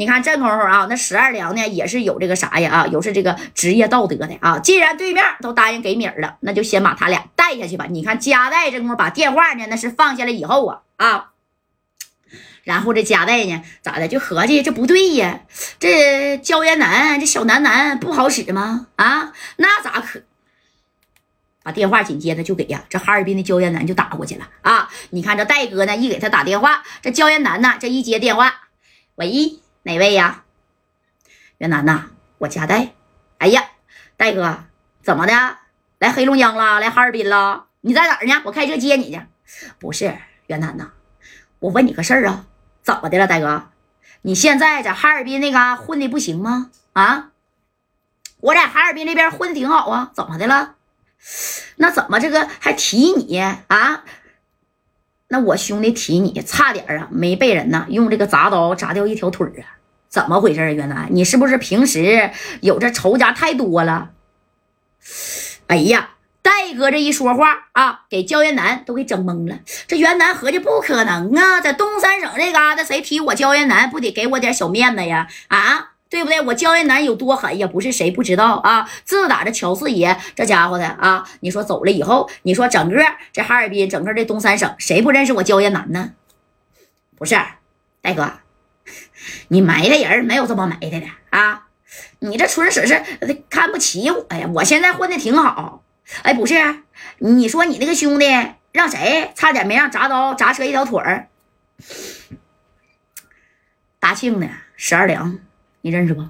你看这功夫啊，那十二娘呢也是有这个啥呀啊，有是这个职业道德的啊。既然对面都答应给米儿了，那就先把他俩带下去吧。你看加代这功夫把电话呢那是放下来以后啊啊，然后这加代呢咋的就合计这不对呀，这焦元南这小楠楠不好使吗？啊，那咋可？把电话紧接着就给呀，这哈尔滨的焦彦南就打过去了啊！你看这戴哥呢，一给他打电话，这焦彦南呢，这一接电话，喂，哪位呀？袁南呐，我家代。哎呀，戴哥，怎么的？来黑龙江了？来哈尔滨了？你在哪儿呢？我开车接你去。不是袁南呐，我问你个事儿啊，怎么的了，戴哥？你现在在哈尔滨那嘎混的不行吗？啊？我在哈尔滨那边混的挺好啊，怎么的了？那怎么这个还提你啊？那我兄弟提你，差点啊没被人呐用这个铡刀铡掉一条腿啊？怎么回事啊？原来你是不是平时有这仇家太多了？哎呀，戴哥这一说话啊，给焦元南都给整懵了。这袁南合计不可能啊，在东三省这嘎达，谁提我焦元南，不得给我点小面子呀？啊？对不对？我焦彦南有多狠呀？不是谁不知道啊！自打这乔四爷这家伙的啊，你说走了以后，你说整个这哈尔滨，整个这东三省，谁不认识我焦彦南呢？不是，戴哥，你埋汰人没有这么埋汰的啊！你这纯属是看不起我呀！我现在混的挺好。哎，不是，你说你那个兄弟让谁差点没让铡刀铡折一条腿儿？大庆的十二两。你认识不？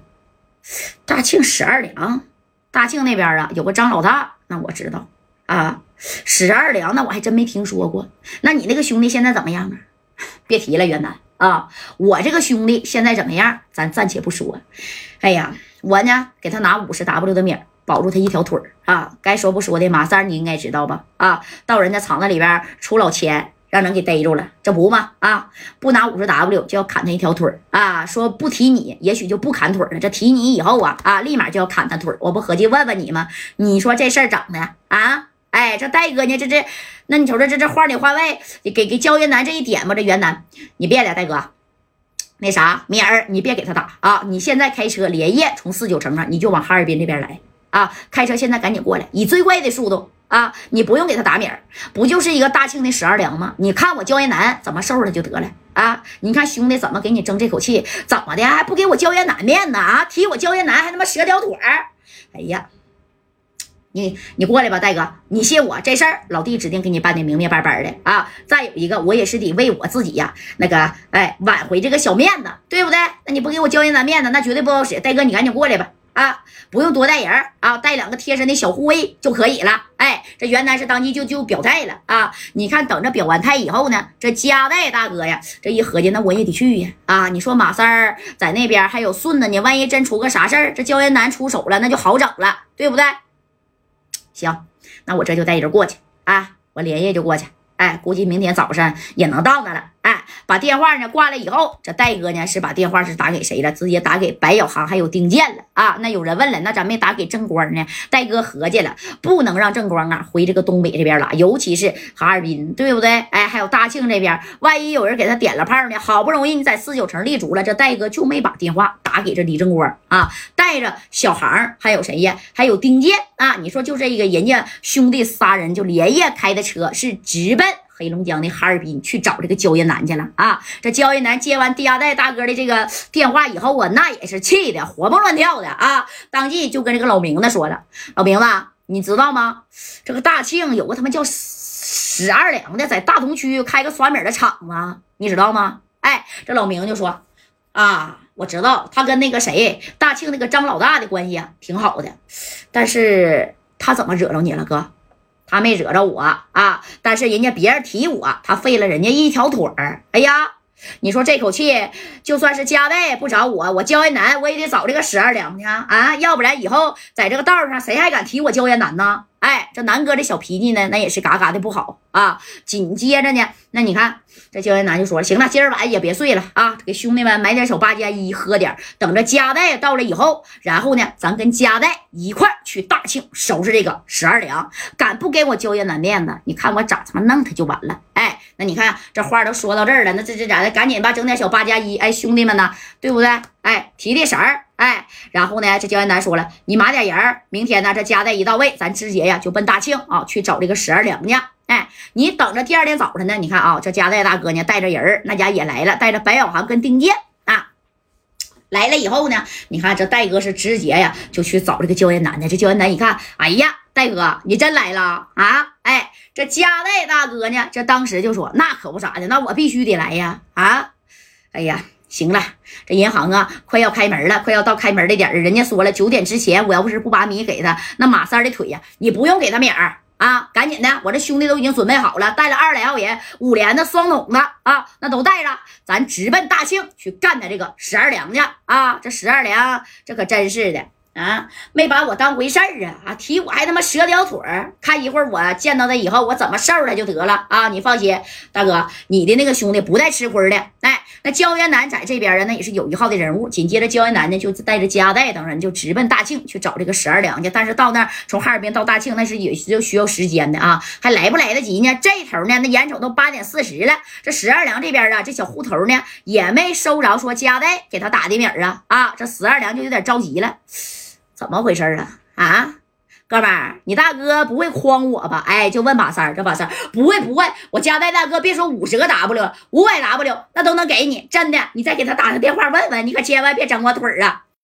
大庆十二两，大庆那边啊有个张老大，那我知道啊。十二两那我还真没听说过。那你那个兄弟现在怎么样啊？别提了，元南啊，我这个兄弟现在怎么样？咱暂且不说。哎呀，我呢给他拿五十 W 的米保住他一条腿啊。该说不说的，马三你应该知道吧？啊，到人家厂子里边出老千。让人给逮住了，这不吗？啊，不拿五十 W 就要砍他一条腿啊！说不提你，也许就不砍腿了。这提你以后啊啊，立马就要砍他腿我不合计问问你吗？你说这事儿整的啊？哎，这戴哥呢？这这，那你瞅瞅这这话里话外，给给焦元南这一点吧。这元南，你别了戴哥，那啥米儿，你别给他打啊！你现在开车连夜从四九城啊，你就往哈尔滨这边来啊！开车现在赶紧过来，以最快的速度。啊，你不用给他打米儿，不就是一个大庆的十二两吗？你看我焦彦南怎么收拾他就得了啊！你看兄弟怎么给你争这口气？怎么的还不给我焦彦南面子啊？提我焦彦南还他妈折条腿儿！哎呀，你你过来吧，戴哥，你信我这事儿，老弟指定给你办的明明白白的啊！再有一个，我也是得为我自己呀，那个哎挽回这个小面子，对不对？那你不给我焦彦南面子，那绝对不好使。戴哥，你赶紧过来吧。啊，不用多带人啊，带两个贴身的小护卫就可以了。哎，这袁南是当即就就表态了啊！你看，等着表完态以后呢，这加代大哥呀，这一合计，那我也得去呀！啊，你说马三儿在那边还有顺子呢，万一真出个啥事儿，这焦元南出手了，那就好整了，对不对？行，那我这就带人过去啊，我连夜就过去。哎，估计明天早上也能到那了。哎，把电话呢挂了以后，这戴哥呢是把电话是打给谁了？直接打给白小航还有丁健了啊。那有人问了，那咋没打给正光呢？戴哥合计了，不能让正光啊回这个东北这边了，尤其是哈尔滨，对不对？哎，还有大庆这边，万一有人给他点了炮呢？好不容易你在四九城立足了，这戴哥就没把电话打给这李正光啊，带着小航还有谁呀？还有丁健啊？你说就这一个人家兄弟仨人就连夜开的车是直奔。黑龙江的哈尔滨去找这个焦彦南去了啊！这焦彦南接完第二代大哥的这个电话以后啊，那也是气的活蹦乱跳的啊！当即就跟这个老明子说了：“老明子，你知道吗？这个大庆有个他妈叫史二两的，在大同区开个刷米的厂子，你知道吗？”哎，这老明就说：“啊，我知道，他跟那个谁大庆那个张老大的关系啊挺好的，但是他怎么惹着你了，哥？”他没惹着我啊，但是人家别人提我，他废了人家一条腿儿。哎呀，你说这口气，就算是加代不找我，我焦彦南我也得找这个十二两去啊，要不然以后在这个道上谁还敢提我焦彦南呢？哎，这南哥这小脾气呢，那也是嘎嘎的不好啊。紧接着呢，那你看这焦彦南就说了：“行了，今儿晚也别睡了啊，给兄弟们买点小八加一喝点，等着加代到了以后，然后呢，咱跟加代一块去大庆收拾这个十二两。敢不给我焦彦南面子，你看我咋他妈弄他就完了。”那你看这话都说到这儿了，那这这咋的？赶紧吧，整点小八加一，哎，兄弟们呢，对不对？哎，提提神儿，哎，然后呢，这焦艳南说了，你码点人儿，明天呢，这家代一到位，咱直接呀就奔大庆啊去找这个十二娘去。哎，你等着第二天早晨呢，你看啊，这家代大哥呢带着人儿，那家也来了，带着白小航跟丁健啊来了以后呢，你看这戴哥是直接呀就去找这个焦艳南的。这焦艳南一看，哎呀，戴哥你真来了啊！哎，这家代大哥呢，这当时就说，那可不咋的，那我必须得来呀！啊，哎呀。行了，这银行啊，快要开门了，快要到开门的点儿人家说了，九点之前，我要不是不把米给他，那马三的腿呀，你不用给他米儿啊，赶紧的，我这兄弟都已经准备好了，带了二十来号人，五连的、双筒的啊，那都带着，咱直奔大庆去干他这个十二两去啊！这十二两，这可真是的。啊，没把我当回事儿啊！啊，提我还他妈折条腿儿，看一会儿我见到他以后，我怎么收拾他就得了啊！你放心，大哥，你的那个兄弟不带吃亏的。哎，那焦元南在这边啊，那也是有一号的人物。紧接着，焦元南呢就带着加代等人就直奔大庆去找这个十二娘去。但是到那儿，从哈尔滨到大庆，那是也是需要时间的啊，还来不来得及呢？这头呢，那眼瞅都八点四十了，这十二娘这边啊，这小户头呢也没收着说加代给他打的米啊啊，这十二娘就有点着急了。怎么回事啊？啊，哥们儿，你大哥不会诓我吧？哎，就问马三儿，这马三儿不会不会，我家代大哥别说五十个 W，五百 W 那都能给你，真的，你再给他打个电话问问，你可千万别整我腿儿啊！